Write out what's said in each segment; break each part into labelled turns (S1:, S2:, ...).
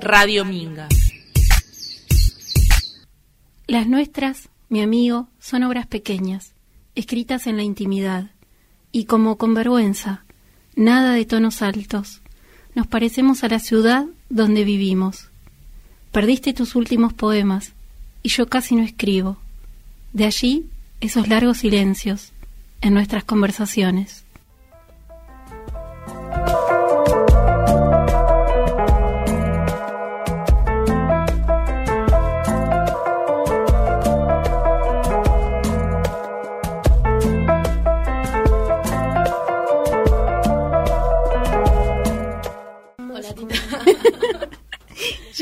S1: Radio Minga.
S2: Las nuestras, mi amigo, son obras pequeñas, escritas en la intimidad, y como con vergüenza, nada de tonos altos. Nos parecemos a la ciudad donde vivimos. Perdiste tus últimos poemas, y yo casi no escribo. De allí esos largos silencios en nuestras conversaciones.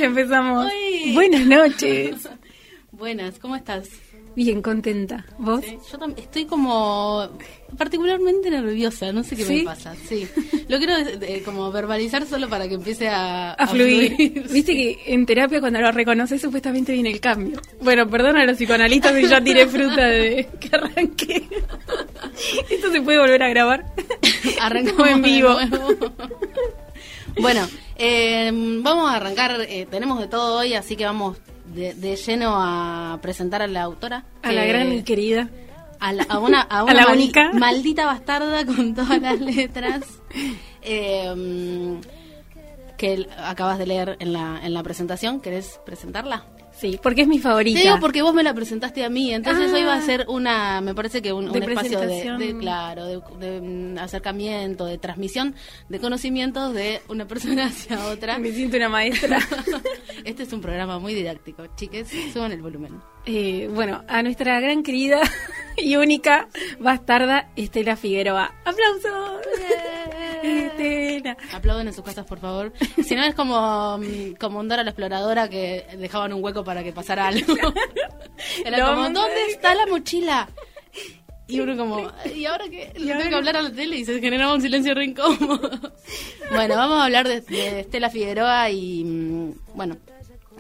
S2: Empezamos. Buenas noches.
S3: Buenas, ¿cómo estás?
S2: Bien, contenta. ¿Vos?
S3: yo estoy como particularmente nerviosa, no sé qué me pasa. Sí. Lo quiero como verbalizar solo para que empiece a,
S2: a, fluir. Viste que en terapia cuando lo reconoces supuestamente viene el cambio. Bueno, perdón a los psicoanalistas si ya tiré fruta de que arranqué. ¿Esto se puede volver a grabar?
S3: Arrancamos en vivo. Bueno, eh, vamos a arrancar, eh, tenemos de todo hoy, así que vamos de, lleno a presentar a la autora.
S2: A la gran y querida.
S3: A, la, a una, a una maldita bastarda con todas las letras. Eh, que acabas de leer en la, en la presentación. ¿Querés presentarla?
S2: Sí, porque es mi favorita.
S3: Te digo porque vos me la presentaste a mí, entonces hoy va a ah. ser una, me parece que un, espacio de, claro, de, mm, acercamiento, de transmisión de conocimientos de una persona hacia otra.
S2: Me siento una maestra.
S3: este es un programa muy didáctico, chiques, suban el volumen.
S2: Eh, bueno, a nuestra gran querida y única bastarda Estela Figueroa. ¡Aplausos!
S3: Estela. Aplauden en sus casas, por favor. Si no, es como, mm, como a la exploradora que dejaban un hueco para que pasara algo. Era como, ¿dónde está la mochila? Y uno como, ¿y ahora qué? Le tengo que hablar a la tele y se generaba un silencio re incómodo. bueno, vamos a hablar de, de Estela Figueroa y, mm, bueno,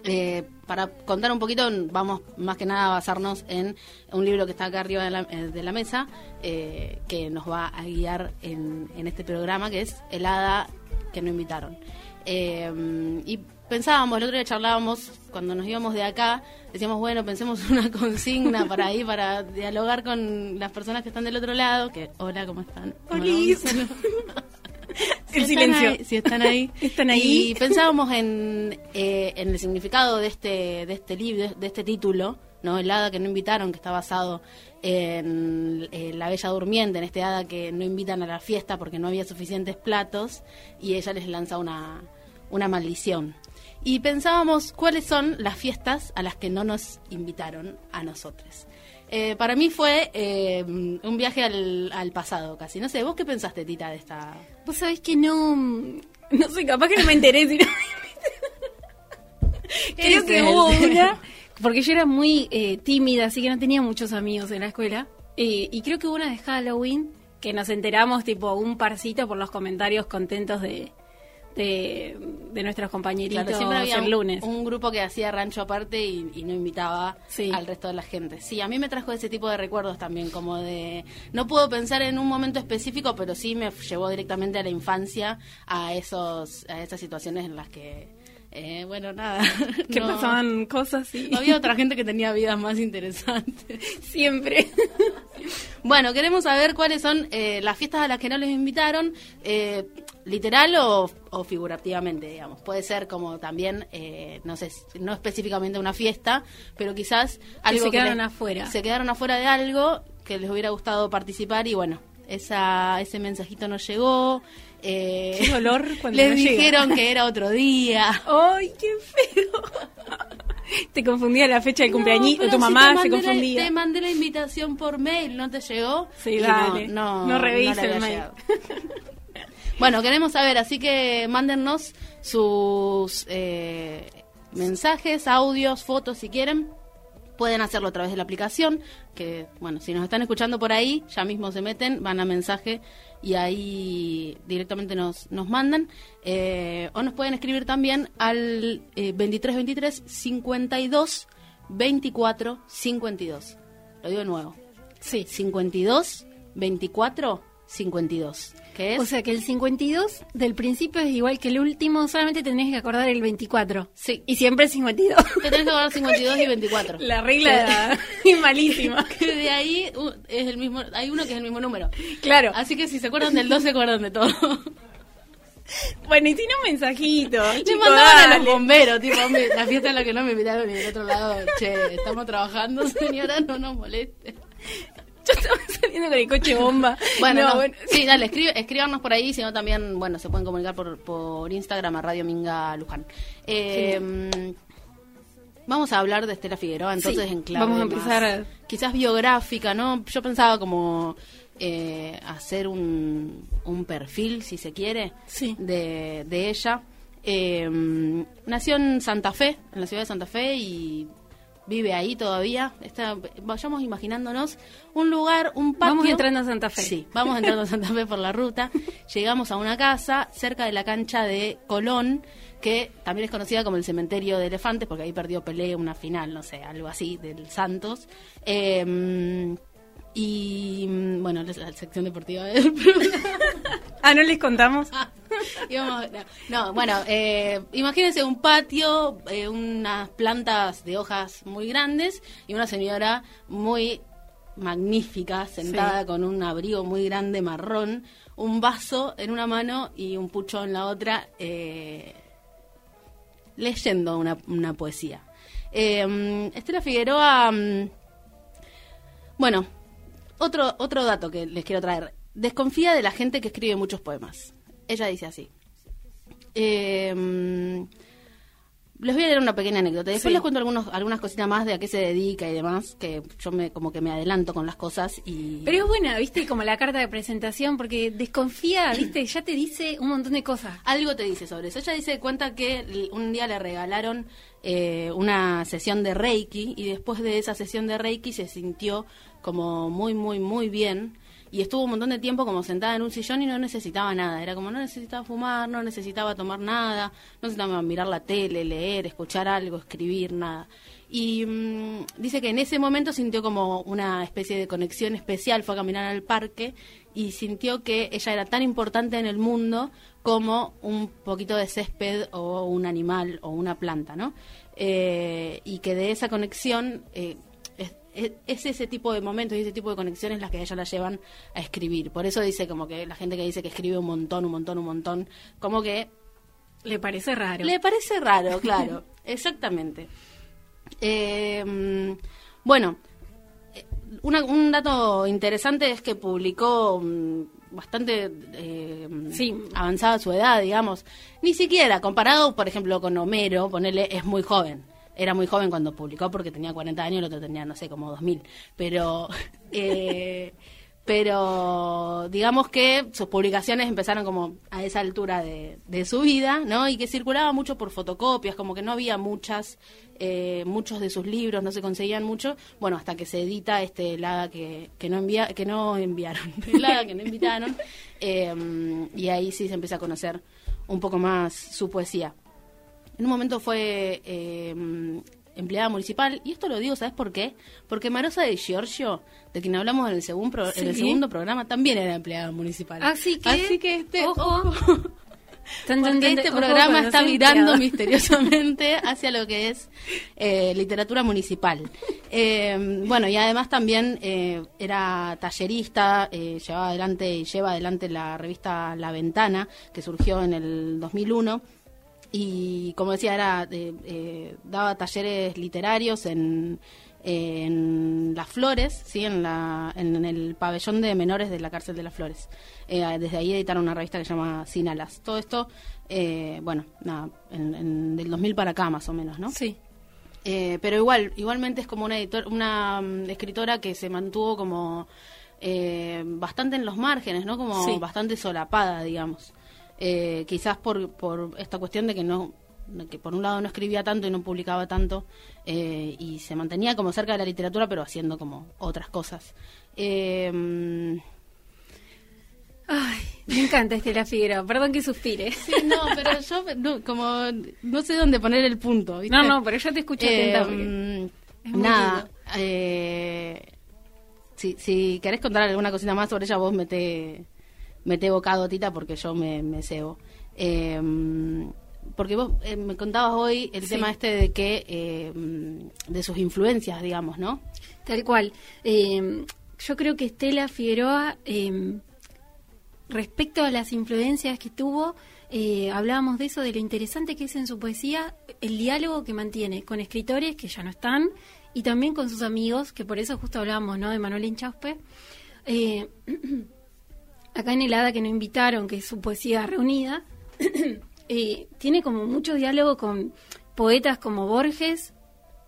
S3: eh, para contar un poquito, vamos más que nada a basarnos en un libro que está acá arriba de la, eh, mesa, eh, que nos va a guiar en, este programa, que es El Hada que no invitaron. y pensábamos, el otro día charlábamos, cuando nos íbamos de acá, decíamos, bueno, pensemos una consigna para ahí, para dialogar con las personas que están del otro lado, que, hola, ¿cómo están?
S2: Hola.
S3: el silencio. si están ahí.
S2: Están ahí.
S3: Y pensábamos en, eh, en el significado de este, de este libro, de este título, ¿no? El hada que no invitaron, que está basado en, la bella durmiente, en este hada que no invitan a la fiesta porque no había suficientes platos y ella les lanza una, una maldición. Y pensábamos cuáles son las fiestas a las que no nos invitaron a nosotros. Eh, para mí fue eh, un viaje al, al, pasado casi. No sé, ¿vos qué pensaste, Tita, de esta...?
S2: Vos sabés que no... No sé, capaz que no me enteré. si Creo que hubo una... Porque yo era muy eh, tímida, así que no tenía muchos amigos en la escuela. y creo que hubo una de Halloween que nos enteramos tipo un parcito por los comentarios contentos de, de, nuestros compañeritos
S3: siempre había
S2: el lunes.
S3: Un, grupo que hacía rancho aparte y, no invitaba al resto de la gente. Sí, a mí me trajo ese tipo de recuerdos también, como de... No puedo pensar en un momento específico, pero sí me llevó directamente a la infancia, a, esos, a esas situaciones en las que... Eh, bueno, nada.
S2: Que pasaban cosas y...
S3: Había otra gente que tenía vidas más interesantes.
S2: Siempre.
S3: bueno, queremos saber cuáles son eh, las fiestas a las que no les invitaron. Eh, literal o, figurativamente, digamos. Puede ser como también, eh, no sé, no específicamente una fiesta, pero quizás
S2: algo se quedaron afuera.
S3: Se quedaron afuera de algo que les hubiera gustado participar y bueno, esa, ese mensajito no llegó.
S2: Eh, qué dolor cuando
S3: les dijeron que era otro día.
S2: ¡Ay, qué feo! te confundía la fecha del cumpleaños, o tu mamá se confundía.
S3: te mandé la invitación por mail, ¿no te llegó?
S2: Sí, dale. No, no, no el mail.
S3: Bueno, queremos saber, así que mándennos sus eh, mensajes, audios, fotos si quieren. Pueden hacerlo a través de la aplicación, que bueno, si nos están escuchando por ahí, ya mismo se meten, van a mensaje y ahí directamente nos, nos mandan. Eh, o nos pueden escribir también al eh, 2323 52 24 52. Lo digo de nuevo.
S2: Sí.
S3: 52 24 52. Que es...
S2: O sea que el 52 del principio es igual que el último, solamente tenés que acordar el 24.
S3: Sí.
S2: Y siempre el 52.
S3: Te tenés que acordar 52 y 24.
S2: La regla es malísima.
S3: Que de ahí uh, es el mismo, hay uno que es el mismo número.
S2: Claro.
S3: Así que si se acuerdan del 2, se acuerdan de todo.
S2: Bueno, y tiene un mensajito.
S3: Le mandaban a los bomberos, tipo, "Hombre, la fiesta en la que no me invitaron y del otro lado, che, estamos trabajando, señora, no nos moleste.
S2: Estaba saliendo con el coche bomba.
S3: Bueno,
S2: No,
S3: no,
S2: bueno.
S3: sí, dale, escribe, escríbanos por ahí, sino también, bueno, se pueden comunicar por, por Instagram a Radio Minga Luján. Eh, Vamos a hablar de Estela Figueroa, entonces
S2: Sí,
S3: en clave
S2: vamos a empezar
S3: más, quizás biográfica, ¿no? Yo pensaba como eh, hacer un, un perfil, si se quiere,
S2: Sí.
S3: de, de ella. Eh, nació en Santa Fe, en la ciudad de Santa Fe, y vive ahí todavía. Está, vayamos imaginándonos un lugar, un patio.
S2: Vamos entrando a Santa Fe.
S3: Sí, vamos entrando a Santa Fe por la ruta. Llegamos a una casa cerca de la cancha de Colón, que también es conocida como el cementerio de elefantes, porque ahí perdió Pelé una final, no sé, algo así, del Santos. Eh, y bueno, la, la sección deportiva del.
S2: Ah, ¿no les contamos?
S3: Íbamos- no, no, bueno, eh, imagínense un patio, eh, unas plantas de hojas muy grandes y una señora muy magnífica, sentada
S2: Sí.
S3: con un abrigo muy grande marrón, un vaso en una mano y un pucho en la otra, eh, leyendo una, una poesía. Eh, Estela Figueroa, mm, bueno, otro, otro dato que les quiero traer. Desconfía de la gente que escribe muchos poemas. Ella dice así. Eh, les voy a leer una pequeña anécdota. Después
S2: Sí.
S3: les cuento algunos, algunas cositas más de a qué se dedica y demás, que yo me como que me adelanto con las cosas y...
S2: Pero es buena, ¿viste? Como la carta de presentación, porque desconfía, ¿viste? Ya te dice un montón de cosas.
S3: algo te dice sobre eso. Ella dice cuenta que un día le regalaron eh, una sesión de Reiki y después de esa sesión de Reiki se sintió como muy, muy, muy bien y estuvo un montón de tiempo como sentada en un sillón y no necesitaba nada. Era como no necesitaba fumar, no necesitaba tomar nada, no necesitaba mirar la tele, leer, escuchar algo, escribir, nada. Y mm, dice que en ese momento sintió como una especie de conexión especial, fue a caminar al parque y sintió que ella era tan importante en el mundo como un poquito de césped o un animal o una planta, ¿no? Eh, y que de esa conexión eh, es, es- es ese tipo de momentos y ese tipo de conexiones las que a ella la llevan a escribir. Por eso dice como que la gente que dice que escribe un montón, un montón, un montón, como que
S2: Le parece raro.
S3: le parece raro, claro, exactamente. Eh, bueno, eh, una- un dato interesante es que publicó mm, bastante eh,
S2: Sí.
S3: avanzada su edad, digamos. Ni siquiera, comparado, por ejemplo, con Homero, ponerle, es muy joven. Era muy joven cuando publicó porque tenía 40 años, el otro tenía, no sé, como 2000. Pero, eh, pero digamos que sus publicaciones empezaron como a esa altura de, de su vida, ¿no? Y que circulaba mucho por fotocopias, como que no había muchas, eh, muchos de sus libros, no se conseguían mucho. Bueno, hasta que se edita este el hada que, que no envía, que no enviaron, el hada que no invitaron, eh, y ahí sí se empieza a conocer un poco más su poesía. En un momento fue eh, empleada municipal, y esto lo digo, ¿sabes por qué? Porque Marosa de Giorgio, de quien hablamos en el, segundo pro- en el segundo programa, también era empleada municipal.
S2: Así que,
S3: Así que este,
S2: ojo.
S3: ojo.
S2: Tan, tan,
S3: este programa está virando
S2: empleado.
S3: misteriosamente hacia lo que es eh, literatura municipal. Eh, bueno, y además también eh, era tallerista, eh, llevaba adelante y lleva adelante la revista La Ventana, que surgió en el 2001. Y como decía, era eh, eh, daba talleres literarios en, en Las Flores, ¿sí? en, la, en el pabellón de menores de la cárcel de Las Flores. Eh, desde ahí editaron una revista que se llama Sin Alas. Todo esto, eh, bueno, nada, en, en- del 2000 para acá más o menos, ¿no?
S2: Sí.
S3: Eh, pero igual, igualmente es como una editor, una mm, escritora que se mantuvo como eh, bastante en los márgenes, ¿no? Como
S2: Sí.
S3: bastante solapada, digamos. Eh, quizás por, por esta cuestión de que no que por un lado no escribía tanto y no publicaba tanto eh, y se mantenía como cerca de la literatura pero haciendo como otras cosas. Eh, mm,
S2: Ay, me encanta Estela Figueroa. Perdón que suspire.
S3: sí, no, pero yo no, como no sé dónde poner el punto. ¿viste?
S2: No, no, pero yo te escucho
S3: Eh,
S2: atenta. porque- es muy
S3: nada. eh, si, si querés contar alguna cosita más sobre ella, vos mete, mete bocado, Tita, porque yo me, me cebo. Em, porque vos eh, me contabas hoy el tema este de que em, de sus influencias, digamos, ¿no?
S2: Tal cual. Em, yo creo que Estela Figueroa, respecto a las influencias que tuvo, eh, hablábamos de eso, de lo interesante que es en su poesía el diálogo que mantiene con escritores que ya no están y también con sus amigos, que por eso justo hablábamos ¿no? de Manuel Inchauspe. Eh, acá en el que nos invitaron, que es su poesía reunida, eh, tiene como mucho diálogo con poetas como Borges.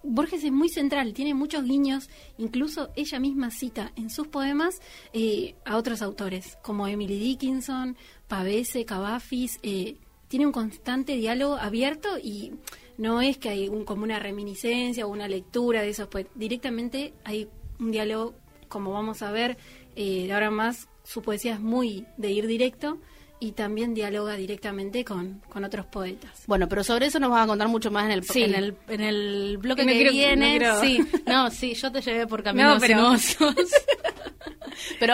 S2: Borges es muy central, tiene muchos guiños, incluso ella misma cita en sus poemas eh, a otros autores, como Emily Dickinson, Pavese, Cavafis, eh, tiene un constante diálogo abierto y no es que hay un, como una reminiscencia o una lectura de esos, pues directamente hay un diálogo, como vamos a ver, de ahora más su poesía es muy de ir directo y también dialoga directamente con, con otros poetas.
S3: Bueno, pero sobre eso nos vas a contar mucho más en el, en el, en el bloque que viene. No sí, no, sí, yo te llevé por caminos no, pero...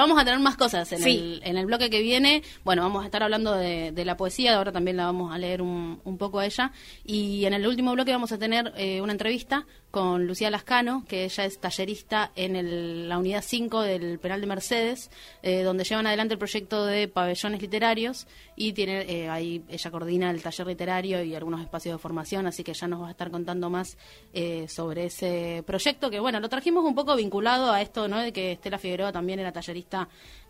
S3: vamos a tener más cosas en, el, en el bloque que viene. Bueno, vamos a estar hablando de, de la poesía, ahora también la vamos a leer un, un, poco a ella. Y en el último bloque vamos a tener eh, una entrevista con Lucía Lascano, que ella es tallerista en la unidad 5 del Penal de Mercedes, eh, donde llevan adelante el proyecto de pabellones literarios y tiene eh, ahí ella coordina el taller literario y algunos espacios de formación, así que ya nos va a estar contando más eh, sobre ese proyecto, que bueno, lo trajimos un poco vinculado a esto, ¿no? De que Estela Figueroa también era tallerista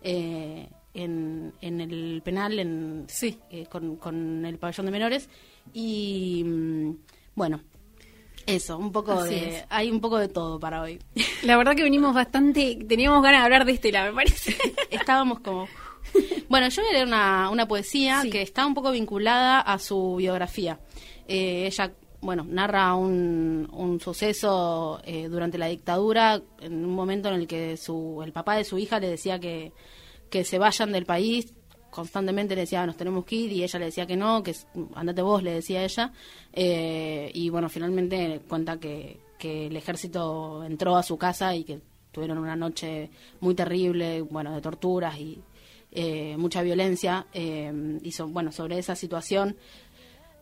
S3: en, en el penal, en,
S2: sí.
S3: con, con el pabellón de menores y mm, bueno, eso, un poco de. Hay un poco de todo para hoy.
S2: La verdad que venimos bastante. Teníamos ganas de hablar de Estela, me parece.
S3: Estábamos como. Bueno, yo voy a leer una, una poesía que está un poco vinculada a su biografía. Eh, ella, bueno, narra un, un suceso eh, durante la dictadura, en un momento en el que su, el papá de su hija le decía que, que se vayan del país constantemente le decía, nos tenemos que ir, y ella le decía que no, que andate vos, le decía ella. Eh, y bueno, finalmente cuenta que, que el ejército entró a su casa y que tuvieron una noche muy terrible, bueno, de torturas y eh, mucha violencia. Eh, y bueno, sobre esa situación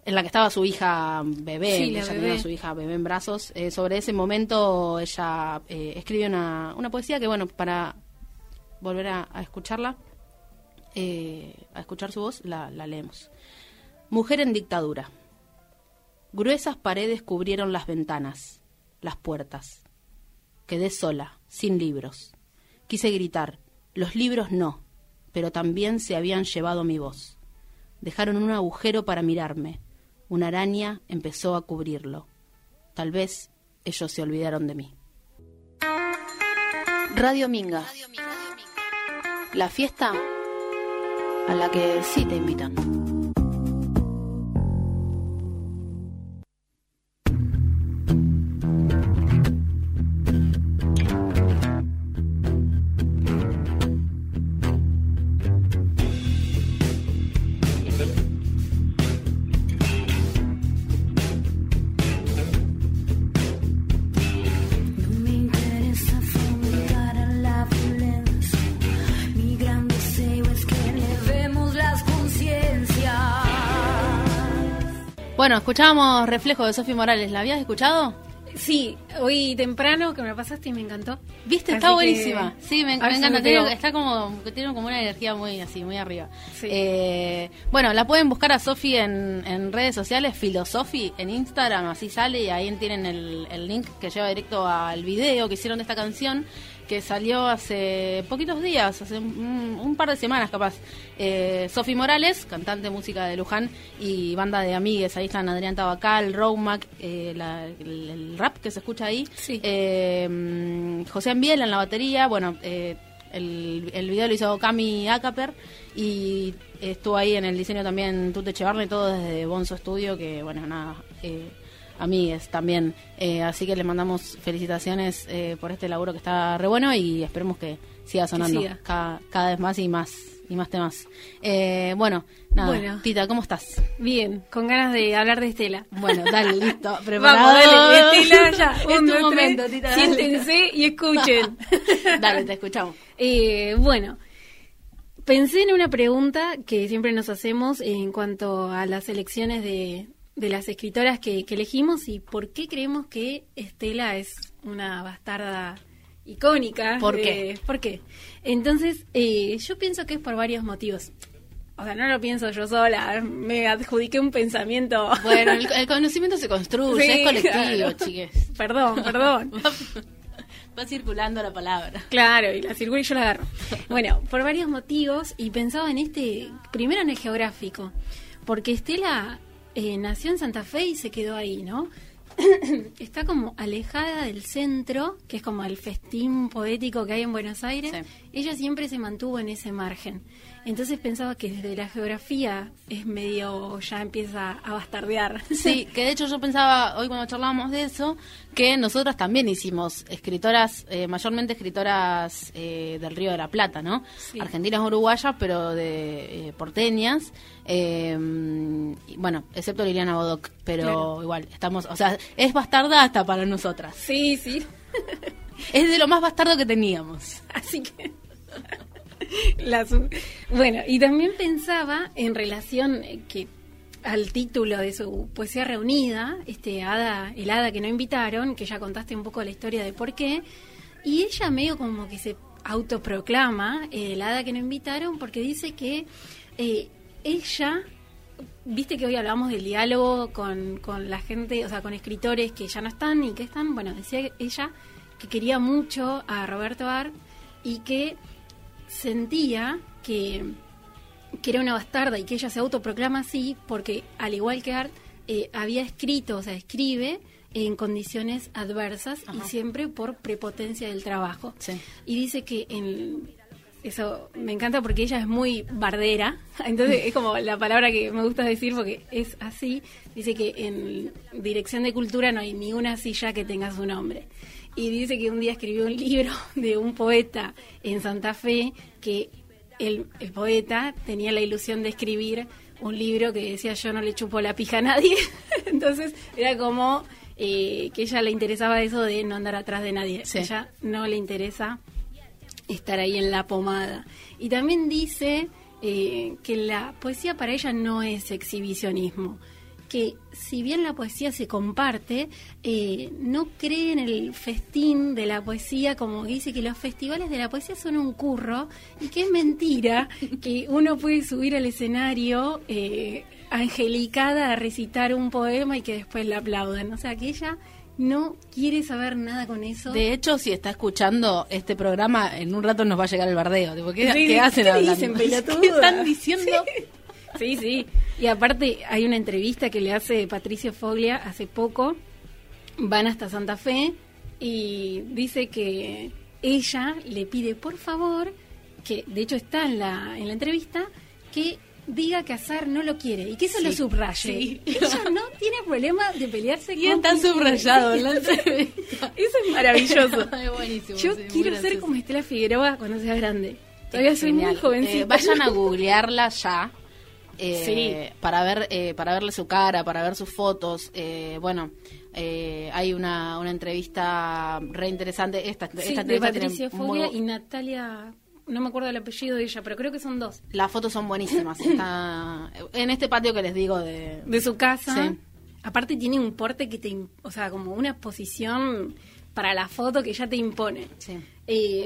S3: en la que estaba su hija bebé, ella tenía su hija bebé en brazos, sobre ese momento ella escribe una, una poesía que, bueno, para volver a escucharla, eh, a escuchar su voz, la, la leemos. Mujer en dictadura. Gruesas paredes cubrieron las ventanas, las puertas. Quedé sola, sin libros. Quise gritar, los libros no, pero también se habían llevado mi voz. Dejaron un agujero para mirarme. Una araña empezó a cubrirlo. Tal vez ellos se olvidaron de mí. Radio Minga. La fiesta a la que sí te invitan. Bueno, escuchábamos Reflejo de Sofía Morales. ¿La habías escuchado?
S2: Sí, hoy temprano que me pasaste y me encantó.
S3: ¿Viste? Está buenísima. Sí, me, encanta. está como, tiene como una energía muy así, muy arriba. Eh, bueno, la pueden buscar a Sofi en, redes sociales, Filosofi en Instagram, así sale y ahí tienen el, el link que lleva directo al video que hicieron de esta canción que salió hace poquitos días, hace un, par de semanas capaz. Eh, Sofi Morales, cantante música de Luján y banda de amigues, ahí están Adrián Tabacal, Romac, eh, el, rap que se escucha ahí, eh, José Ambiel en la batería, bueno, eh, el, el video lo hizo Cami Acaper y estuvo ahí en el diseño también Tute Chevarne, todo desde Bonzo Studio, que bueno, nada... Amigues también. Eh, así que les mandamos felicitaciones eh, por este laburo que está re bueno y esperemos que siga sonando Cada, cada, vez más y más y más temas. Eh, bueno, nada, Tita, ¿cómo estás?
S2: Bien, con ganas de hablar de Estela.
S3: Bueno, dale, listo, preparado.
S2: Vamos, dale, Estela, ya. Un, momento, Tita. Siéntense y escuchen.
S3: dale, te escuchamos.
S2: bueno, pensé en una pregunta que siempre nos hacemos en cuanto a las elecciones de, de las escritoras que, elegimos y por qué creemos que Estela es una bastarda icónica.
S3: ¿Por qué?
S2: ¿Por qué? Entonces, eh, yo pienso que es por varios motivos. O sea, no lo pienso yo sola, me adjudiqué un pensamiento.
S3: Bueno, el, conocimiento se construye, es colectivo, chiques.
S2: Perdón, perdón.
S3: Va circulando la palabra.
S2: Claro, y la circula y yo la agarro. Bueno, por varios motivos, y pensaba en este, primero en el geográfico, porque Estela eh, nació en Santa Fe y se quedó ahí, ¿no? está como alejada del centro, que es como el festín poético que hay en Buenos Aires. Ella siempre se mantuvo en ese margen. Entonces pensaba que desde la geografía es medio, ya empieza a bastardear.
S3: Sí, que de hecho yo pensaba hoy cuando charlábamos de eso, que nosotras también hicimos escritoras, eh, mayormente escritoras eh, del Río de la Plata, ¿no? Argentinas, uruguayas, pero de eh, porteñas. bueno, excepto Liliana Bodoc, pero igual, estamos, o sea, es bastarda hasta para nosotras.
S2: Sí, sí.
S3: es de lo más bastardo que teníamos.
S2: Así que... bueno, y también pensaba en relación eh, que al título de su poesía reunida, este hada, el hada que no invitaron, que ya contaste un poco la historia de por qué, y ella medio como que se autoproclama eh, el hada que no invitaron porque dice que eh, ella viste que hoy hablamos del diálogo con, con, la gente, o sea, con escritores que ya no están y que están, bueno, decía ella que quería mucho a Roberto Art y que sentía que, que era una bastarda y que ella se autoproclama así porque, al igual que Art, eh, había escrito, o sea, escribe en condiciones adversas y siempre por prepotencia del trabajo. Y dice que en eso me encanta porque ella es muy bardera, entonces es como la palabra que me gusta decir porque es así. Dice que en dirección de cultura no hay ni una silla que tenga su nombre y dice que un día escribió un libro de un poeta en Santa Fe que el, poeta tenía la ilusión de escribir un libro que decía yo no le chupo la pija a nadie. Entonces era como eh, que ella le interesaba eso de no andar atrás de nadie. A ella no le interesa estar ahí en la pomada. Y también dice eh, que la poesía para ella no es exhibicionismo que si bien la poesía se comparte, eh, no cree en el festín de la poesía, como dice que los festivales de la poesía son un curro y que es mentira que uno puede subir al escenario eh, angelicada a recitar un poema y que después la aplaudan. O sea, que ella no quiere saber nada con eso.
S3: De hecho, si está escuchando este programa, en un rato nos va a llegar el bardeo. ¿qué, hacen
S2: ¿qué dicen, ¿Qué están diciendo? Sí, sí. Y aparte hay una entrevista que le hace Patricio Foglia hace poco. Van hasta Santa Fe y dice que ella le pide por favor, que de hecho está en la, en la entrevista, que diga que Azar no lo quiere y que eso lo subraye. Ella no tiene problema de pelearse
S3: y está subrayado en la entrevista.
S2: Eso es maravilloso. Yo quiero ser como Estela Figueroa cuando sea grande. Todavía soy muy jovencita.
S3: Eh, vayan a googlearla ya eh, para ver eh, para verle su cara, para ver sus fotos. Eh, bueno, hay una, una entrevista re interesante. Esta, esta
S2: de Patricia Foglia y Natalia no me acuerdo el apellido de ella, pero creo que son dos.
S3: Las fotos son buenísimas. Está en este patio que les digo de,
S2: de su casa. Aparte tiene un porte que te, o sea, como una posición para la foto que ya te impone.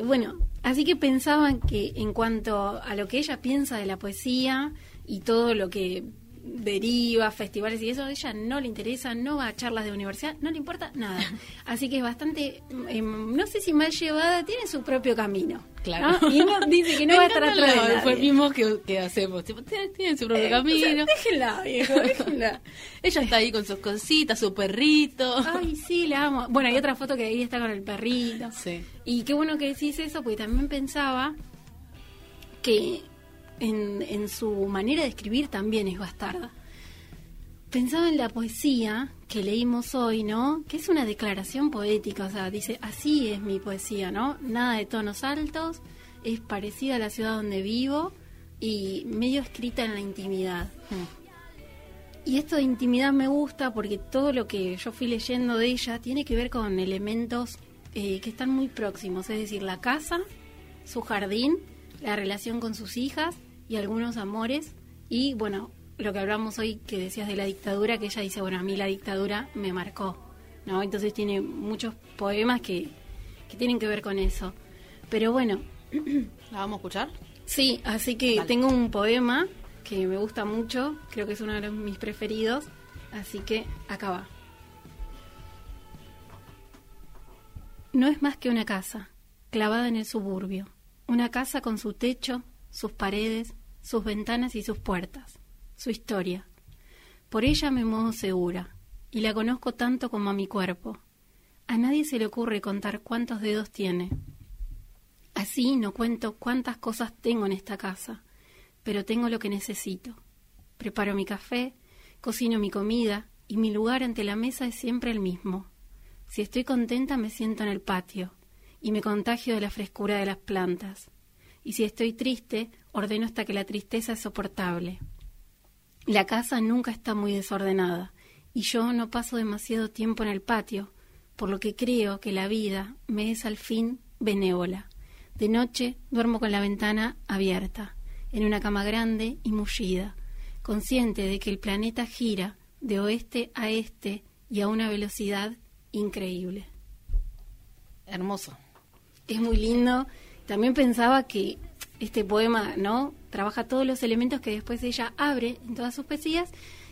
S2: bueno, así que pensaban que en cuanto a lo que ella piensa de la poesía, y todo lo que deriva, festivales y eso, a ella no le interesa, no va a charlas de universidad, no le importa nada. Así que es bastante, em, no sé si mal llevada, tiene su propio camino.
S3: Claro.
S2: Y no, dice que no va a estar atrás de
S3: Fue mismo que, hacemos. Tiene, su propio eh, camino.
S2: déjenla, viejo, déjenla.
S3: Ella está ahí con sus cositas, su perrito.
S2: Ay, sí, la amo. Bueno, hay otra foto que ahí está con el perrito.
S3: Sí.
S2: Y qué bueno que decís eso, porque también pensaba que en, su manera de escribir también es bastarda. Pensaba en la poesía que leímos hoy, ¿no? Que es una declaración poética, o sea, dice, así es mi poesía, ¿no? Nada de tonos altos, es parecida a la ciudad donde vivo y medio escrita en la intimidad. Hmm. Y esto de intimidad me gusta porque todo lo que yo fui leyendo de ella tiene que ver con elementos eh, que están muy próximos, es decir, la casa, su jardín la relación con sus hijas y algunos amores. Y bueno, lo que hablamos hoy que decías de la dictadura, que ella dice, bueno, a mí la dictadura me marcó, ¿no? Entonces tiene muchos poemas que, que tienen que ver con eso. Pero bueno.
S3: ¿La vamos a escuchar?
S2: Sí, así que tengo un poema que me gusta mucho, creo que es uno de mis preferidos, así que acá va. No es más que una casa, clavada en el suburbio, una casa con su techo, sus paredes, sus ventanas y sus puertas, su historia. Por ella me muevo segura, y la conozco tanto como a mi cuerpo. A nadie se le ocurre contar cuántos dedos tiene. Así no cuento cuántas cosas tengo en esta casa, pero tengo lo que necesito. Preparo mi café, cocino mi comida, y mi lugar ante la mesa es siempre el mismo. Si estoy contenta me siento en el patio, y me contagio de la frescura de las plantas. Y si estoy triste, ordeno hasta que la tristeza es soportable. La casa nunca está muy desordenada, y yo no paso demasiado tiempo en el patio, por lo que creo que la vida me es al fin benévola. De noche duermo con la ventana abierta, en una cama grande y mullida, consciente de que el planeta gira de oeste a este y a una velocidad increíble.
S3: Hermoso.
S2: Es muy lindo. También pensaba que este poema, ¿no? Trabaja todos los elementos que después ella abre en todas sus poesías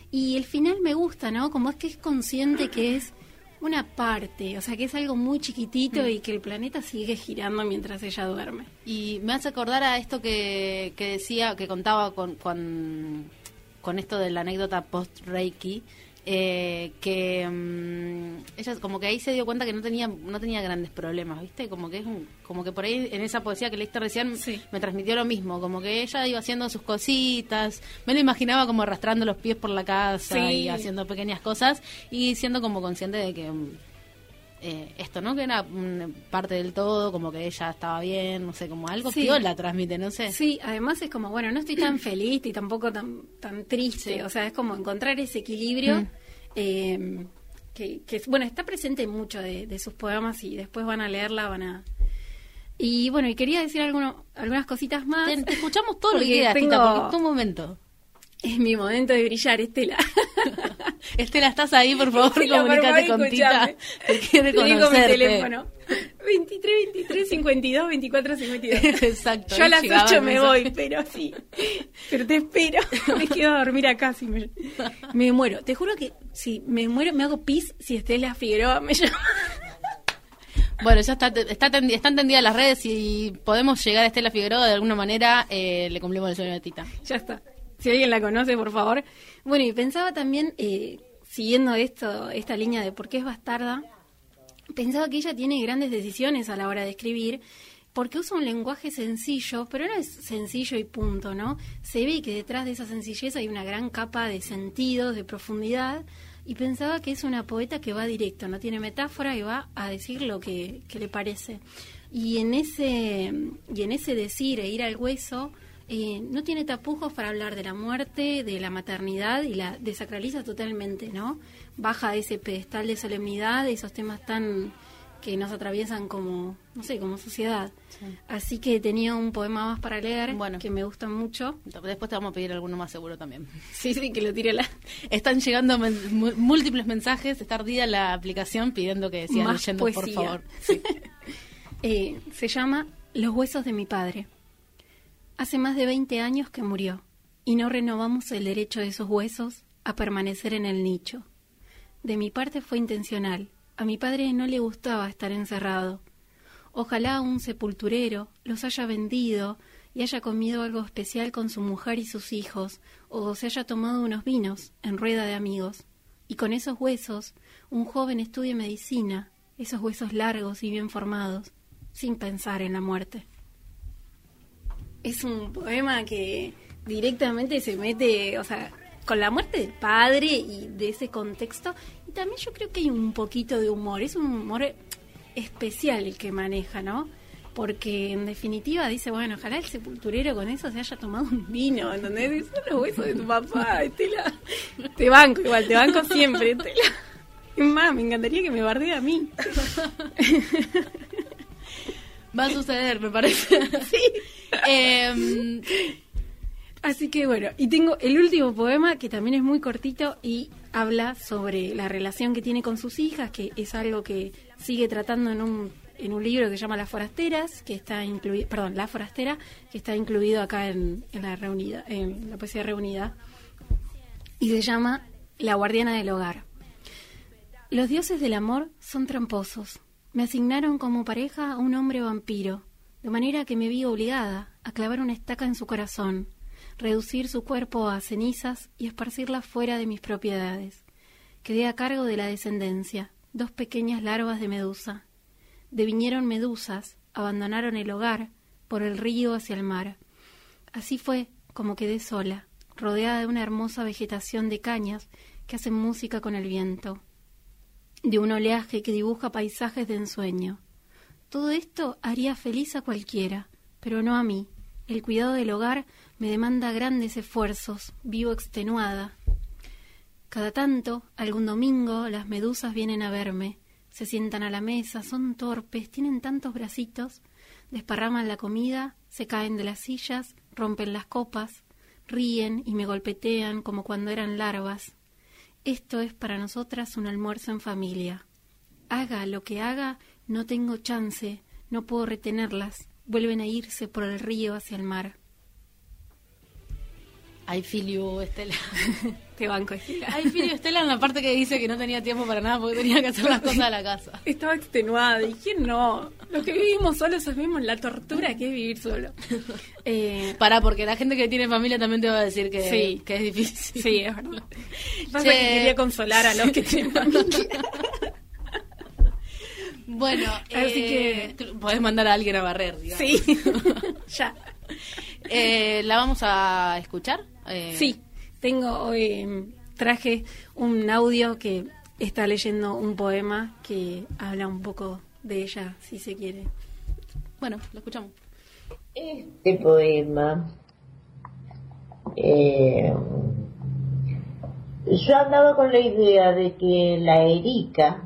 S2: y el final me gusta, ¿no? Como es que es consciente que es una parte, o sea, que es algo muy chiquitito mm. y que el planeta sigue girando mientras ella duerme.
S3: Y me hace acordar a esto que, que decía, que contaba con, con, con esto de la anécdota post-Reiki, eh, que mm, ella como que ahí se dio cuenta que no tenía no tenía grandes problemas viste como que es como que por ahí en esa poesía que leíste recién me transmitió lo mismo como que ella iba haciendo sus cositas me lo imaginaba como arrastrando los pies por la casa y haciendo pequeñas cosas y siendo como consciente de que mm, eh, esto, ¿no? Que era parte del todo, como que ella estaba bien, no sé, como algo sí. la transmite, no sé.
S2: Sí, además es como, bueno, no estoy tan feliz y tampoco tan, tan triste, o sea, es como encontrar ese equilibrio. Mm. Eh, que, que, bueno, está presente en muchos de, sus poemas y después van a leerla, van a... Y bueno, y quería decir alguno, algunas cositas más.
S3: Te, escuchamos todo lo que quieras, tengo... porque un momento.
S2: Es mi momento de brillar, Estela.
S3: Estela, ¿estás ahí? Por favor, comunícate con Tita. Te quiere conocerte. mi teléfono.
S2: 23, 23, 52, 24, 52.
S3: Exacto.
S2: Yo a las 8 me voy, pero sí. Pero te espero. Me quedo a dormir acá si me, me muero. Te juro que si me muero, me hago pis si Estela Figueroa me llama.
S3: Bueno, ya está, está, está entendida las redes y podemos llegar a Estela Figueroa de alguna manera, eh, le cumplimos el sueño de Tita.
S2: Ya está si alguien la conoce, por favor. Bueno, y pensaba también, eh, siguiendo esto, esta línea de por qué es bastarda, pensaba que ella tiene grandes decisiones a la hora de escribir, porque usa un lenguaje sencillo, pero no es sencillo y punto, ¿no? Se ve que detrás de esa sencillez hay una gran capa de sentido, de profundidad, y pensaba que es una poeta que va directo, no tiene metáfora y va a decir lo que, que le parece. Y en ese, y en ese decir e ir al hueso, eh, no tiene tapujos para hablar de la muerte, de la maternidad y la desacraliza totalmente, ¿no? Baja ese pedestal de solemnidad, de esos temas tan que nos atraviesan como, no sé, como sociedad. Así que tenía un poema más para leer bueno. que me gusta mucho.
S3: Después te vamos a pedir alguno más seguro también.
S2: Sí, sí, que lo tire la...
S3: Están llegando múltiples mensajes, está ardida la aplicación pidiendo que sigan leyendo, por favor.
S2: Eh, se llama Los huesos de mi padre. Hace más de 20 años que murió, y no renovamos el derecho de esos huesos a permanecer en el nicho. De mi parte fue intencional. A mi padre no le gustaba estar encerrado. Ojalá un sepulturero los haya vendido y haya comido algo especial con su mujer y sus hijos, o se haya tomado unos vinos en rueda de amigos. Y con esos huesos, un joven estudie medicina, esos huesos largos y bien formados, sin pensar en la muerte es un poema que directamente se mete, o sea, con la muerte del padre y de ese contexto. Y también yo creo que hay un poquito de humor, es un humor especial el que maneja, ¿no? Porque en definitiva dice, bueno, ojalá el sepulturero con eso se haya tomado un vino, ¿entendés? Son los huesos de tu papá, Estela. Te banco igual, te banco siempre, Estela. Es más, me encantaría que me bardee a mí.
S3: Va a suceder, me parece.
S2: sí. Em, así que bueno, y tengo el último poema que también es muy cortito y habla sobre la relación que tiene con sus hijas, que es algo que sigue tratando en un, en un libro que se llama Las Forasteras, que está incluido, perdón, La Forastera, que está incluido acá en, en la reunida, en la poesía reunida, y se llama La Guardiana del Hogar. Los dioses del amor son tramposos. Me asignaron como pareja a un hombre vampiro, de manera que me vi obligada a clavar una estaca en su corazón, reducir su cuerpo a cenizas y esparcirla fuera de mis propiedades. Quedé a cargo de la descendencia, dos pequeñas larvas de medusa. Devinieron medusas, abandonaron el hogar, por el río hacia el mar. Así fue como quedé sola, rodeada de una hermosa vegetación de cañas que hacen música con el viento de un oleaje que dibuja paisajes de ensueño. Todo esto haría feliz a cualquiera, pero no a mí. El cuidado del hogar me demanda grandes esfuerzos, vivo extenuada. Cada tanto, algún domingo, las medusas vienen a verme, se sientan a la mesa, son torpes, tienen tantos bracitos, desparraman la comida, se caen de las sillas, rompen las copas, ríen y me golpetean como cuando eran larvas, esto es para nosotras un almuerzo en familia. Haga lo que haga, no tengo chance, no puedo retenerlas. Vuelven a irse por el río hacia el mar.
S3: I feel you, Estela.
S2: Te banco, Estela.
S3: I feel you, Estela, en la parte que dice que no tenía tiempo para nada porque tenía que hacer las cosas de la casa.
S2: Estaba extenuada. ¿Y quién no? Los que vivimos solos sabemos la tortura que es vivir solo.
S3: Eh, para, porque la gente que tiene familia también te va a decir que, sí. que es difícil.
S2: Sí, es verdad. Pasa que quería consolar a los que tienen familia.
S3: Bueno, así que eh, podés mandar a alguien a barrer, digamos.
S2: Sí, ya.
S3: Eh, ¿La vamos a escuchar?
S2: Eh, sí, tengo hoy traje un audio que está leyendo un poema que habla un poco de ella, si se quiere.
S3: Bueno, lo escuchamos.
S1: Este poema, eh, yo andaba con la idea de que la erica,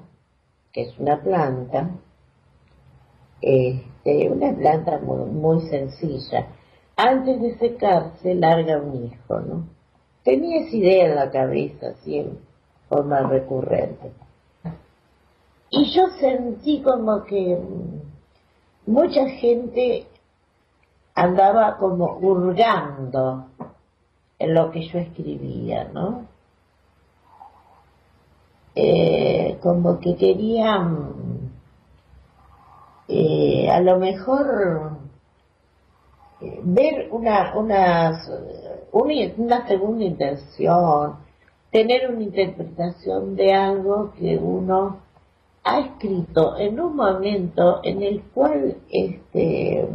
S1: que es una planta, este, una planta muy, muy sencilla, antes de secarse larga un hijo, ¿no? Tenía esa idea en la cabeza, en forma recurrente. Y yo sentí como que mucha gente andaba como hurgando en lo que yo escribía, ¿no? Eh, como que querían eh, a lo mejor ver una, una, una segunda intención, tener una interpretación de algo que uno ha escrito en un momento en el cual este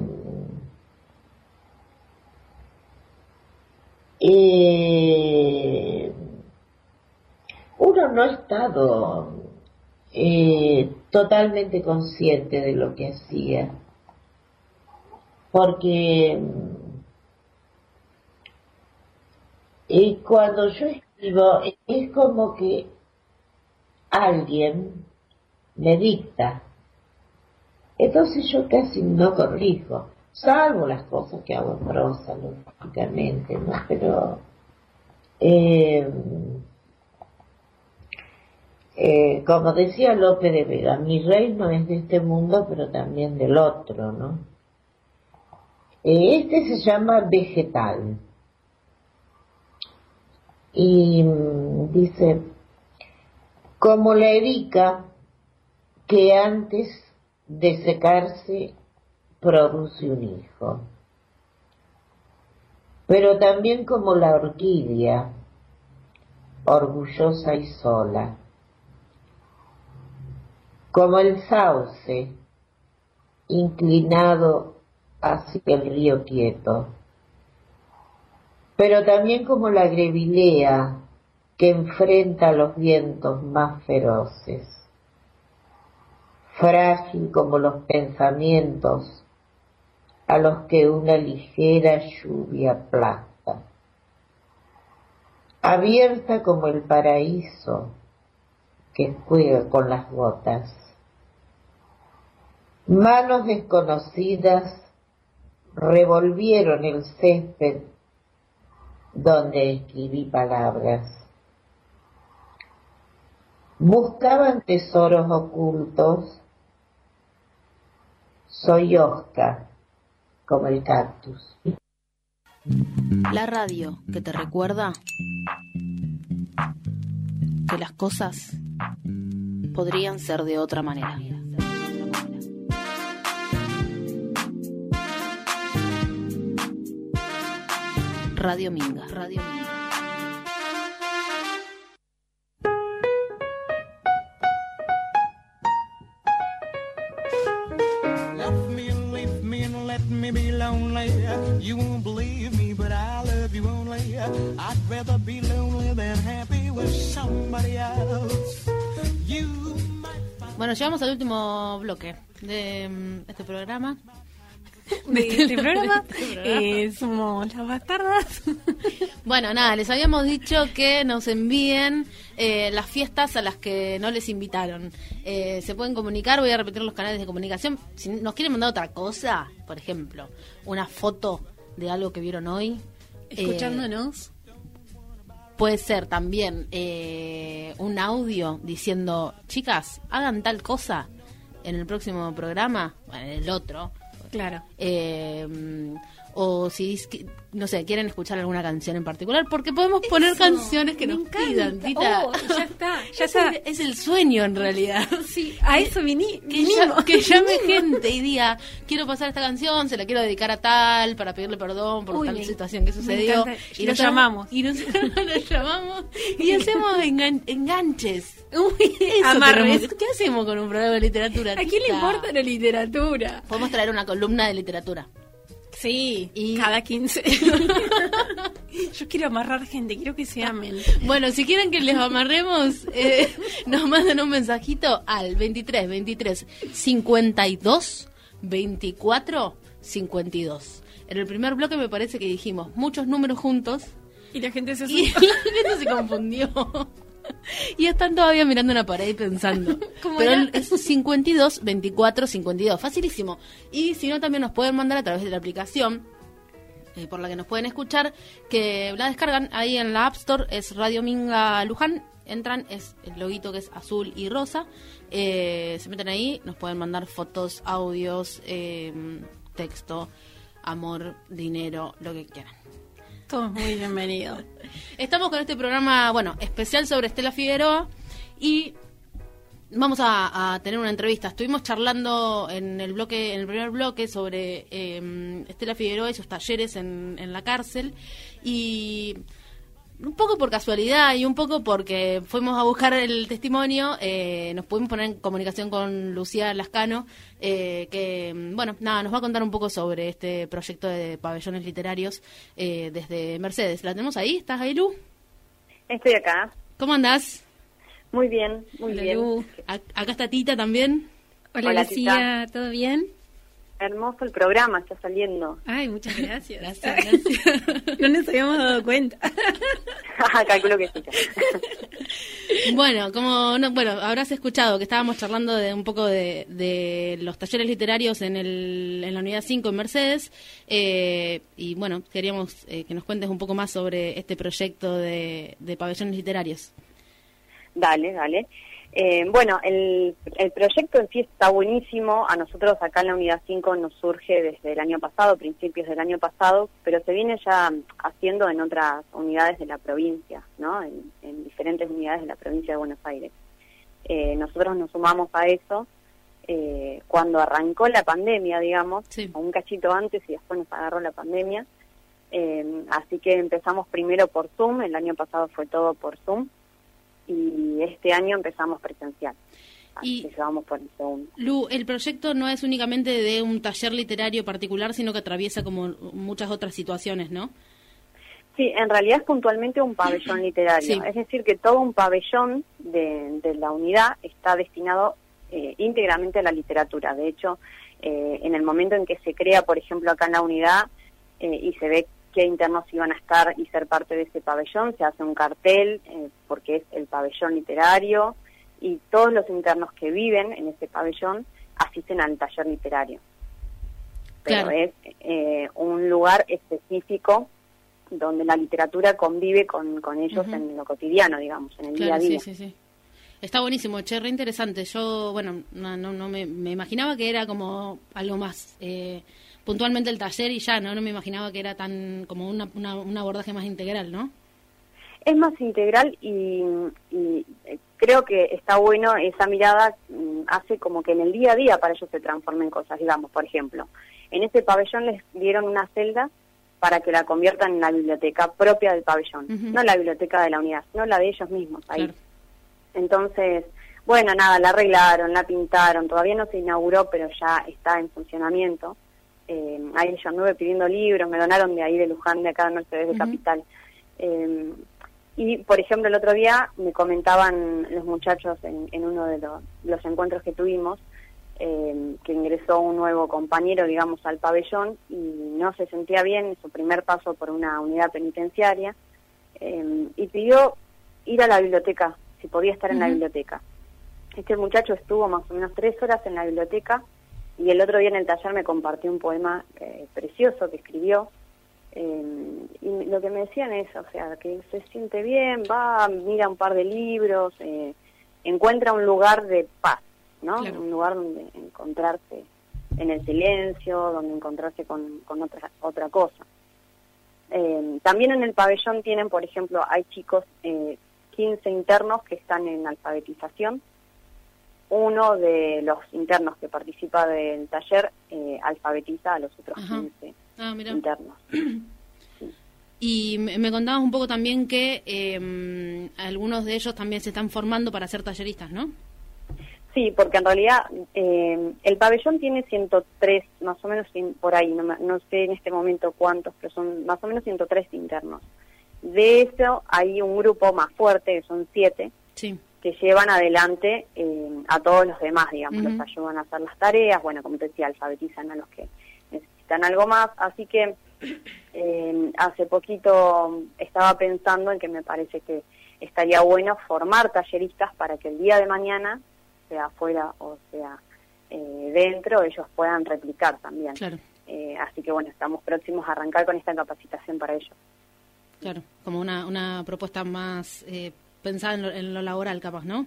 S1: eh, uno no ha estado eh, totalmente consciente de lo que hacía porque y cuando yo escribo es como que alguien me dicta. Entonces yo casi no corrijo, salvo las cosas que hago en prosa, lógicamente, ¿no? Pero eh, eh, como decía López de Vega, mi reino es de este mundo, pero también del otro, ¿no? Este se llama vegetal. Y mm, dice, como la erica que antes de secarse produce un hijo, pero también como la orquídea, orgullosa y sola, como el sauce, inclinado hacia el río quieto, pero también como la grevilea que enfrenta los vientos más feroces, frágil como los pensamientos a los que una ligera lluvia aplasta, abierta como el paraíso que juega con las gotas, manos desconocidas revolvieron el césped donde escribí palabras. Buscaban tesoros ocultos. Soy Oscar, como el cactus.
S3: La radio que te recuerda que las cosas podrían ser de otra manera. Radio Minga. Radio Minga. You won't believe me, but I love you only. I'd rather be lonely than happy with somebody else. You bueno, llegamos al último bloque de este programa.
S2: de este programa. Eh, somos las bastardas.
S3: bueno, nada, les habíamos dicho que nos envíen eh, las fiestas a las que no les invitaron. Eh, se pueden comunicar, voy a repetir los canales de comunicación. Si nos quieren mandar otra cosa, por ejemplo, una foto de algo que vieron hoy.
S2: Escuchándonos.
S3: puede ser también un audio diciendo, chicas, hagan tal cosa en el próximo programa, en el otro,
S2: Claro.
S3: Eh, o si no sé, quieren escuchar alguna canción en particular, porque podemos poner canciones que nos pidan, Tita.
S2: Oh, ya está, ya es, está.
S3: El, es el sueño en realidad.
S2: Sí, a eso viní.
S3: Que, llame gente y diga, quiero pasar esta canción, se la quiero dedicar a tal, para pedirle perdón por tal situación que sucedió.
S2: Y nos llamamos.
S3: Y nos, llamamos y hacemos enganches.
S2: Uy, Amarres.
S3: ¿Qué hacemos con un programa de literatura?
S2: ¿A quién le importa la literatura?
S3: Podemos traer una columna de literatura.
S2: Sí, y cada 15. Yo quiero amarrar gente, quiero que se amen.
S3: Bueno, si quieren que les amarremos, eh, nos mandan un mensajito al 23 23 52 24 52. En el primer bloque me parece que dijimos muchos números juntos.
S2: Y la gente se
S3: Y la gente se confundió. y están todavía mirando una pared y pensando. Pero es 52 24 52, facilísimo. Y si no, también nos pueden mandar a través de la aplicación eh, por la que nos pueden escuchar, que la descargan ahí en la App Store, es Radio Minga Luján. Entran, es el loguito que es azul y rosa. Eh, se meten ahí, nos pueden mandar fotos, audios, eh, texto, amor, dinero, lo que quieran.
S2: Muy bienvenidos.
S3: Estamos con este programa, bueno, especial sobre Estela Figueroa y vamos a, tener una entrevista. Estuvimos charlando en el bloque, en el primer bloque sobre eh, Estela Figueroa y sus talleres en, en la cárcel y un poco por casualidad y un poco porque fuimos a buscar el testimonio, eh, nos pudimos poner en comunicación con Lucía Lascano, eh, que, bueno, nada, nos va a contar un poco sobre este proyecto de pabellones literarios eh, desde Mercedes. ¿La tenemos ahí? ¿Estás ahí, Lu?
S4: Estoy acá.
S3: ¿Cómo andás?
S4: Muy bien, muy bien.
S3: Acá está Tita también.
S2: Hola, Lucía, ¿todo bien?
S4: Hermoso el programa, está saliendo.
S2: Ay, muchas gracias. gracias, gracias. no nos habíamos dado cuenta.
S4: Calculo que sí.
S3: bueno, como no, bueno, habrás escuchado que estábamos charlando de un poco de, los talleres literarios en, el, en la unidad 5 en Mercedes. Eh, y bueno, queríamos eh, que nos cuentes un poco más sobre este proyecto de, de pabellones literarios.
S4: Dale, dale. Eh, bueno, el, el, proyecto en sí está buenísimo. A nosotros acá en la Unidad 5 nos surge desde el año pasado, principios del año pasado, pero se viene ya haciendo en otras unidades de la provincia, ¿no? En, diferentes unidades de la provincia de Buenos Aires. Eh, nosotros nos sumamos a eso eh, cuando arrancó la pandemia, digamos, un cachito antes y después nos agarró la pandemia. así que empezamos primero por Zoom, el año pasado fue todo por Zoom y este año empezamos presencial. y vamos por el segundo.
S3: Lu, el proyecto no es únicamente de un taller literario particular, sino que atraviesa como muchas otras situaciones, ¿no?
S4: Sí, en realidad es puntualmente un pabellón literario. Es decir, que todo un pabellón de, la unidad está destinado eh, íntegramente a la literatura. De hecho, eh, en el momento en que se crea, por ejemplo, acá en la unidad eh, y se ve qué internos iban a estar y ser parte de ese pabellón, se hace un cartel eh, porque es el pabellón literario y todos los internos que viven en ese pabellón asisten al taller literario. pero es eh, un lugar específico donde la literatura convive con, con ellos en lo cotidiano, digamos, en el día a día.
S3: Sí, sí, sí. Está buenísimo, che, re interesante. Yo, bueno, no, no, me, imaginaba que era como algo más eh, puntualmente el taller y ya, ¿no? No me imaginaba que era tan como una, un abordaje más integral, ¿no?
S4: Es más integral y, eh, creo que está bueno esa mirada, mm, hace como que en el día a día para ellos se transformen cosas, digamos, por ejemplo. En este pabellón les dieron una celda para que la conviertan en la biblioteca propia del pabellón, no la biblioteca de la unidad, sino la de ellos mismos ahí. Entonces, bueno, nada, la arreglaron, la pintaron, todavía no se inauguró, pero ya está en funcionamiento. Eh, ahí yo anduve pidiendo libros, me donaron de ahí de Luján, de acá de Mercedes de Capital. Eh, y, por ejemplo, el otro día me comentaban los muchachos en, uno de los, encuentros que tuvimos eh, que ingresó un nuevo compañero, digamos, al pabellón y no se sentía bien en su primer paso por una unidad penitenciaria y pidió ir a la biblioteca, si podía estar en la biblioteca. Este muchacho estuvo más o menos tres horas en la biblioteca y el otro día en el taller me compartió un poema eh, precioso que escribió eh, y lo que me decían es, o sea, que se siente bien, va, mira un par de libros, eh, encuentra un lugar de paz, ¿no? Un lugar donde encontrarse en el silencio, donde encontrarse con, con otra, otra cosa. Eh, también en el pabellón tienen, por ejemplo, hay chicos, eh, 15 internos que están en alfabetización. Uno de los internos que participa del taller eh, alfabetiza a los otros 15 ah, internos.
S3: Y me contabas un poco también que eh, algunos de ellos también se están formando para ser talleristas, ¿no?
S4: Sí, porque en realidad eh, el pabellón tiene 103, más o menos por ahí, no, no, sé en este momento cuántos, pero son más o menos 103 internos. De eso hay un grupo más fuerte, que son siete, que llevan adelante eh, a todos los demás, digamos, los ayudan a hacer las tareas, bueno, como te decía, alfabetizan a los que necesitan algo más, así que eh, hace poquito estaba pensando en que me parece que estaría bueno formar talleristas para que el día de mañana, sea afuera o sea eh, dentro, ellos puedan replicar también. Eh, así que bueno, estamos próximos a arrancar con esta capacitación para ellos.
S3: Claro, como una, una propuesta más pensada en lo, en lo laboral, capaz, ¿no?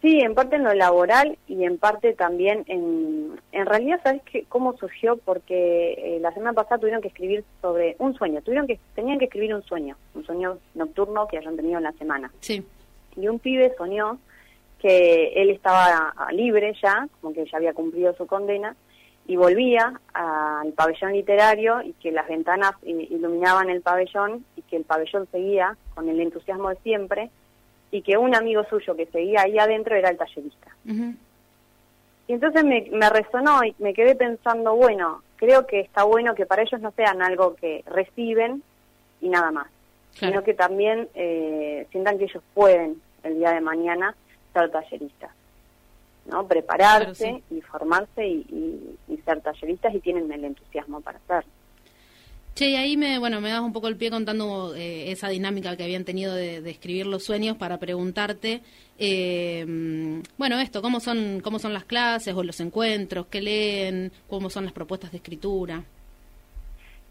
S4: Sí, en parte en lo laboral y en parte también en... En realidad, ¿sabes qué, cómo surgió? Porque eh, la semana pasada tuvieron que escribir sobre un sueño, tuvieron que tenían que escribir un sueño, un sueño nocturno que hayan tenido en la semana.
S3: Sí.
S4: Y un pibe soñó que él estaba libre ya, como que ya había cumplido su condena, y volvía al pabellón literario y que las ventanas iluminaban el pabellón y que el pabellón seguía con el entusiasmo de siempre y que un amigo suyo que seguía ahí adentro era el tallerista. Y entonces me, me resonó y me quedé pensando, bueno, creo que está bueno que para ellos no sean algo que reciben y nada más, sino que también eh, sientan que ellos pueden el día de mañana ser talleristas. ¿No? Prepararse y formarse y, y, ser talleristas y tienen el entusiasmo para hacerlo.
S3: Che, y ahí me, bueno, me das un poco el pie contando eh, esa dinámica que habían tenido de, escribir los sueños para preguntarte, eh, bueno, esto, ¿cómo son, cómo son las clases o los encuentros? ¿Qué leen? ¿Cómo son las propuestas de escritura?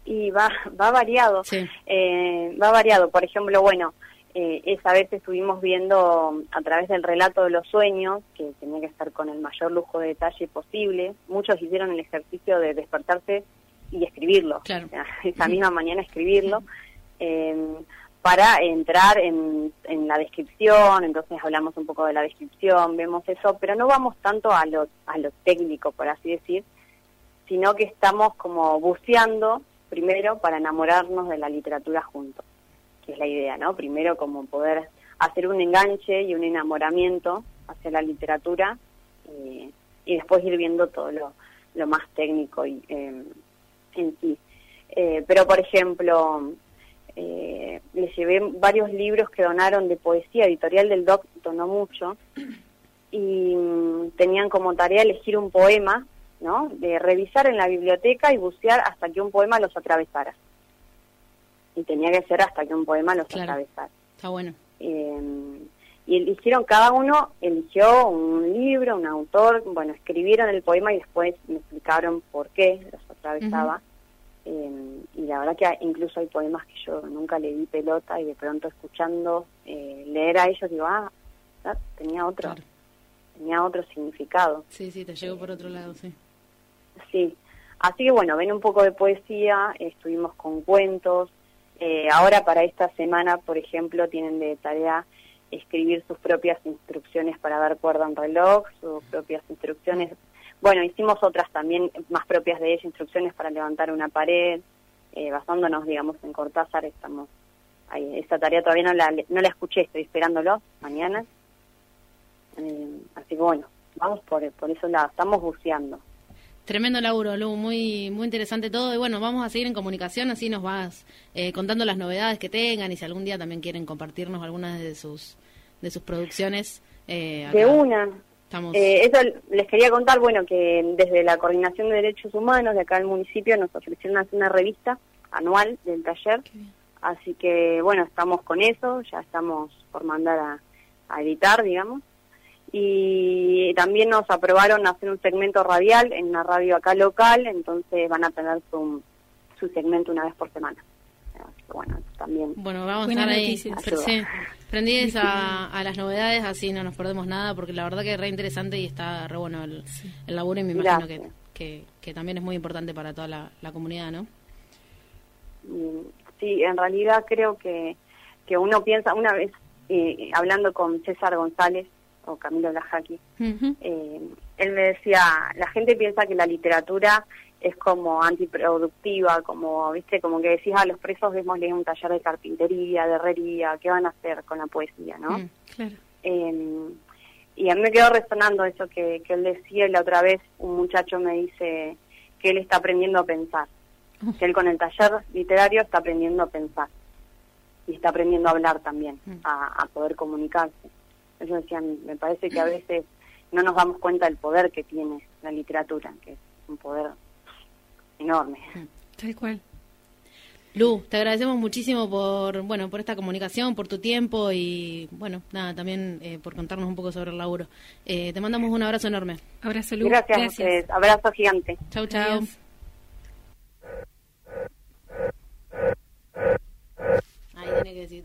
S4: Y va, va variado, eh, va variado. Por ejemplo, bueno, esa vez estuvimos viendo a través del relato de los sueños, que tenía que estar con el mayor lujo de detalle posible. Muchos hicieron el ejercicio de despertarse y escribirlo, esa misma mañana escribirlo, em, para entrar en, en, la descripción, entonces hablamos un poco de la descripción, vemos eso, pero no vamos tanto a lo, a lo técnico, por así decir, sino que estamos como buceando primero para enamorarnos de la literatura juntos, es la idea, ¿no? Primero como poder hacer un enganche y un enamoramiento hacia la literatura y, y después ir viendo todo lo, lo más técnico y eh, en sí. Eh, pero, por ejemplo, eh, les llevé varios libros que donaron de poesía, editorial del DOC donó mucho, y mm, tenían como tarea elegir un poema, ¿no? De revisar en la biblioteca y bucear hasta que un poema los atravesara. Y tenía que ser hasta que un poema los atravesara.
S3: Está bueno.
S4: Eh, y eligieron, cada uno eligió un libro, un autor, bueno, escribieron el poema y después me explicaron por qué los atravesaba. Eh, y la verdad que incluso hay poemas que yo nunca le di pelota y de pronto escuchando eh, leer a ellos digo, ah, tenía otro, tenía otro significado.
S3: Sí, sí, te llegó por otro lado, sí.
S4: Sí, así que bueno, ven un poco de poesía, estuvimos con cuentos, eh, ahora para esta semana, por ejemplo, tienen de tarea escribir sus propias instrucciones para dar cuerda en reloj, sus propias instrucciones. Bueno, hicimos otras también más propias de ella, instrucciones para levantar una pared, eh, basándonos, digamos, en Cortázar, estamos ahí. Esta tarea todavía no la, no la escuché, estoy esperándolo mañana. Eh, así que bueno, vamos por, por eso lado, estamos buceando.
S3: Tremendo laburo, Lu, muy muy interesante todo. Y bueno, vamos a seguir en comunicación, así nos vas eh, contando las novedades que tengan y si algún día también quieren compartirnos algunas de sus de sus producciones.
S4: Eh, de una. Estamos... Eh, eso les quería contar, bueno, que desde la Coordinación de Derechos Humanos de acá del municipio nos ofrecieron hacer una revista anual del taller. Así que, bueno, estamos con eso, ya estamos por mandar a editar, digamos y también nos aprobaron hacer un segmento radial en una radio acá local, entonces van a tener su, su segmento una vez por semana. bueno, también.
S3: Bueno, vamos a estar ahí sí, prendidos a, las novedades, así no nos perdemos nada, porque la verdad que es re interesante y está re bueno el, laburo y me imagino que, que, también es muy importante para toda la, comunidad, ¿no?
S4: Mm, sí, en realidad creo que, que uno piensa, una vez eh, hablando con César González, o Camilo Lajaki, eh, él me decía, la gente piensa que la literatura es como antiproductiva, como, viste, como que decís a los presos démosle un taller de carpintería, de herrería, ¿qué van a hacer con la poesía, no? Mm, claro. Em, y a mí me quedó resonando eso que, que él decía y la otra vez un muchacho me dice que él está aprendiendo a pensar, que él con el taller literario está aprendiendo a pensar y está aprendiendo a hablar también, mm. a, a poder comunicarse. Eso decían, me parece que a veces no nos damos cuenta del poder que tiene la literatura, que es un poder enorme.
S3: Tal cual. Lu, te agradecemos muchísimo por bueno por esta comunicación, por tu tiempo y bueno nada también eh, por contarnos un poco sobre el laburo. Eh, te mandamos un abrazo enorme.
S4: Abrazo, Lu. Gracias, abrazo gigante.
S3: Chau, chau. Ahí tiene que decir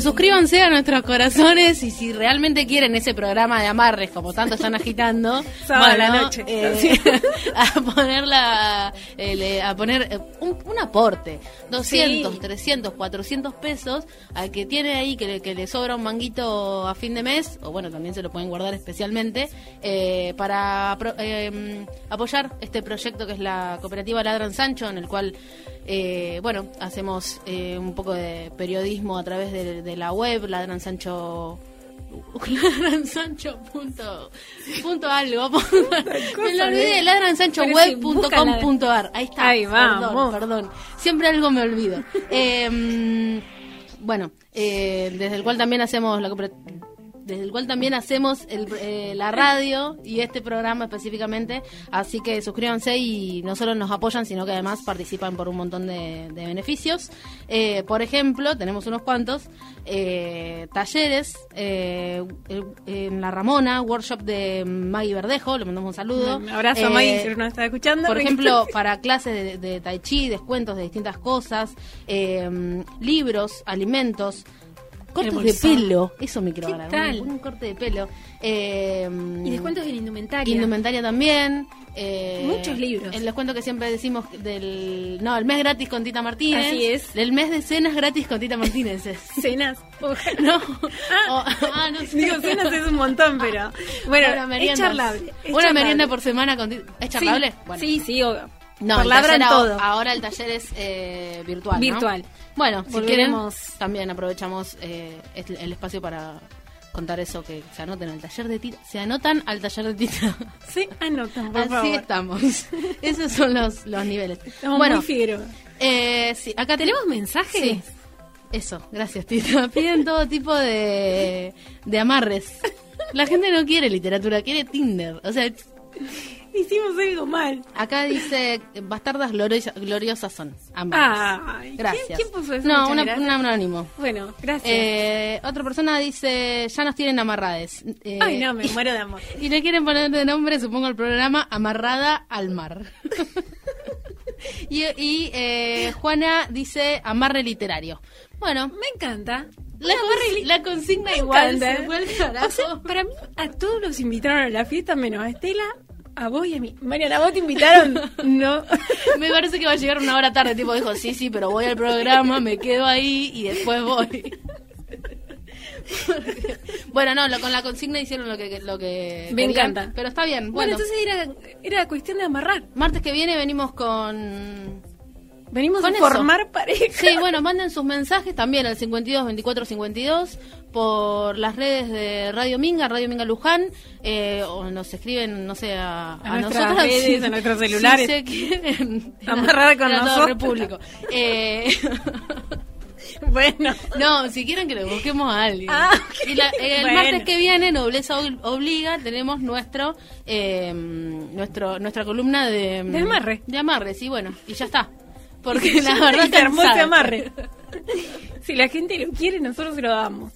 S3: suscríbanse a nuestros corazones y si realmente quieren ese programa de amarres como tanto están agitando,
S2: la noche.
S3: Eh, a ponerla, eh, a poner eh, un, aporte, 200, 300, 400 pesos al que tiene ahí que le, que le sobra un manguito a fin de mes, o bueno, también se lo pueden guardar especialmente, para apoyar este proyecto que es la cooperativa Ladran Sancho, en el cual eh, bueno, hacemos eh, un poco de periodismo a través de, la web, Ladran Sancho ladransancho punto, punto algo me lo olvidé ladransanchoweb.com.ar ahí está
S2: ahí
S3: perdón, perdón siempre algo me olvido. Eh, bueno eh, desde el cual también hacemos la desde el cual también hacemos eh, la radio y este programa específicamente. Así que suscríbanse y no solo nos apoyan, sino que además participan por un montón de, beneficios. Eh, por ejemplo, tenemos unos cuantos eh, talleres en La Ramona, workshop de Maggie Verdejo, le mandamos un saludo.
S2: Un abrazo a Maggie, si nos está escuchando.
S3: Por ejemplo, para clases de, tai chi, descuentos de distintas cosas, libros, alimentos. Cortes de pelo, eso me quiero ganar. Un, corte de pelo.
S2: Eh, y descuentos en indumentaria.
S3: Indumentaria también. Eh,
S2: Muchos libros.
S3: Les cuento que siempre decimos del. No, el mes gratis con Tita Martínez.
S2: Así es.
S3: Del mes de cenas gratis con Tita Martínez.
S2: cenas.
S3: no.
S2: Ah, ah, no sé. Digo, cenas es un montón, pero. Bueno, es charlable.
S3: Una merienda por semana con Tita. ¿Es charlable?
S2: Sí, sí,
S3: No, todo. Ahora el taller es eh, virtual.
S2: Virtual.
S3: Bueno, si queremos también aprovechamos eh, el espacio para contar eso que se anoten al taller de Tita. Se anotan al taller de Tita.
S2: Sí, anotan, por
S3: Así estamos. Esos son los, los niveles.
S2: bueno, muy
S3: eh, sí, acá tenemos mensajes. Eso, gracias Tita. Piden todo tipo de, de amarres. La gente no quiere literatura, quiere Tinder. O sea,
S2: Hicimos algo mal.
S3: Acá dice, bastardas gloriosas son.
S2: Ambas.
S3: gracias.
S2: ¿Quién, puso eso?
S3: No, un anónimo.
S2: Bueno, gracias.
S3: Eh, otra persona dice, ya nos tienen amarrades.
S2: Eh, Ay, no, me muero de amor.
S3: Y le quieren poner de nombre, supongo, el programa Amarrada al Mar. y, eh, Juana dice, amarre literario. Bueno.
S2: Me encanta.
S3: La, consigna igual se
S2: para mí, a todos los invitaron a la fiesta menos a Estela a vos y a mí. Mariana, ¿vos te invitaron? no.
S3: Me parece que va a llegar una hora tarde. Tipo, dijo, sí, sí, pero voy al programa, me quedo ahí y después voy. bueno, no, con la consigna hicieron lo que lo que
S2: Me encanta.
S3: Pero está bien.
S2: Bueno, entonces era, era cuestión de amarrar.
S3: Martes que viene venimos con
S2: Venimos a formar pareja.
S3: Sí, bueno, manden sus mensajes también al 52 24 52 por las redes de Radio Minga, Radio Minga Luján, eh, o nos escriben, no sé, a,
S2: a, nosotros. Redes, a nuestros celulares.
S3: Si quieren
S2: amarrar con nosotros.
S3: Eh,
S2: bueno.
S3: No, si quieren que le busquemos a alguien.
S2: Ah,
S3: y el martes que viene, Nobleza Obliga, tenemos nuestro, eh, nuestro nuestra columna de,
S2: de amarre.
S3: De amarre, sí, bueno, y ya está. Porque la verdad
S2: se armó amarre. si la gente lo quiere, nosotros se lo damos.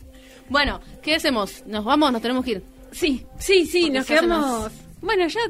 S3: Bueno, ¿qué hacemos? ¿Nos vamos? ¿Nos tenemos que ir?
S2: Sí, sí, sí, nos quedamos... Bueno, ya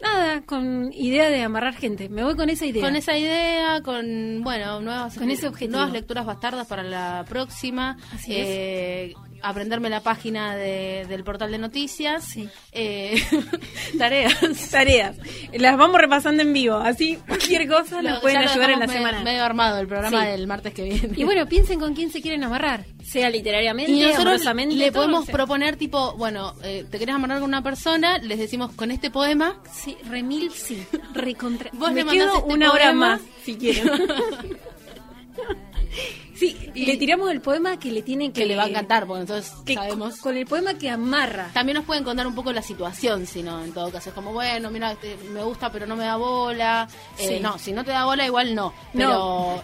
S2: nada, con idea de amarrar gente. Me voy con esa idea.
S3: Con esa idea, con, bueno, nuevas,
S2: con ese objetivo.
S3: nuevas lecturas bastardas para la próxima. eh, aprenderme la página de, del portal de noticias.
S2: Sí.
S3: Eh, tareas.
S2: Tareas. Las vamos repasando en vivo. Así, cualquier cosa nos pueden ayudar en la semana.
S3: Medio armado el programa del martes que viene.
S2: Y bueno, piensen con quién se quieren amarrar. Sea literariamente, y nosotros
S3: le podemos proponer, tipo, bueno, eh, te querés amarrar con una persona, les decimos con este poema.
S2: Sí, remil sí. Recontra.
S3: Vos Me le quedo
S2: este una hora más, si quieren. Sí, y le tiramos el poema que le tiene que...
S3: Que le va a encantar, porque entonces sabemos...
S2: Con el poema que amarra.
S3: También nos pueden contar un poco la situación, si no, en todo caso. Es como, bueno, mira, este, me gusta, pero no me da bola. Eh, no, si no te da bola, igual no. Pero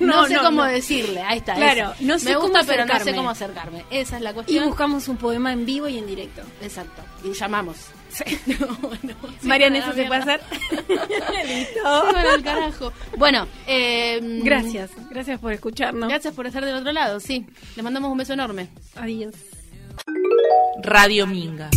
S3: no, sé cómo decirle, ahí está.
S2: Claro, no sé
S3: me
S2: gusta,
S3: pero no sé cómo acercarme. Esa es la cuestión.
S2: Y buscamos un poema en vivo y en directo.
S3: Exacto. Y llamamos.
S2: Mariana, eso se puede hacer.
S3: Listo. carajo. Bueno, eh,
S2: gracias. Gracias por escucharnos.
S3: Gracias por estar del otro lado, sí. Les mandamos un beso enorme.
S2: Adiós.
S5: Radio Minga.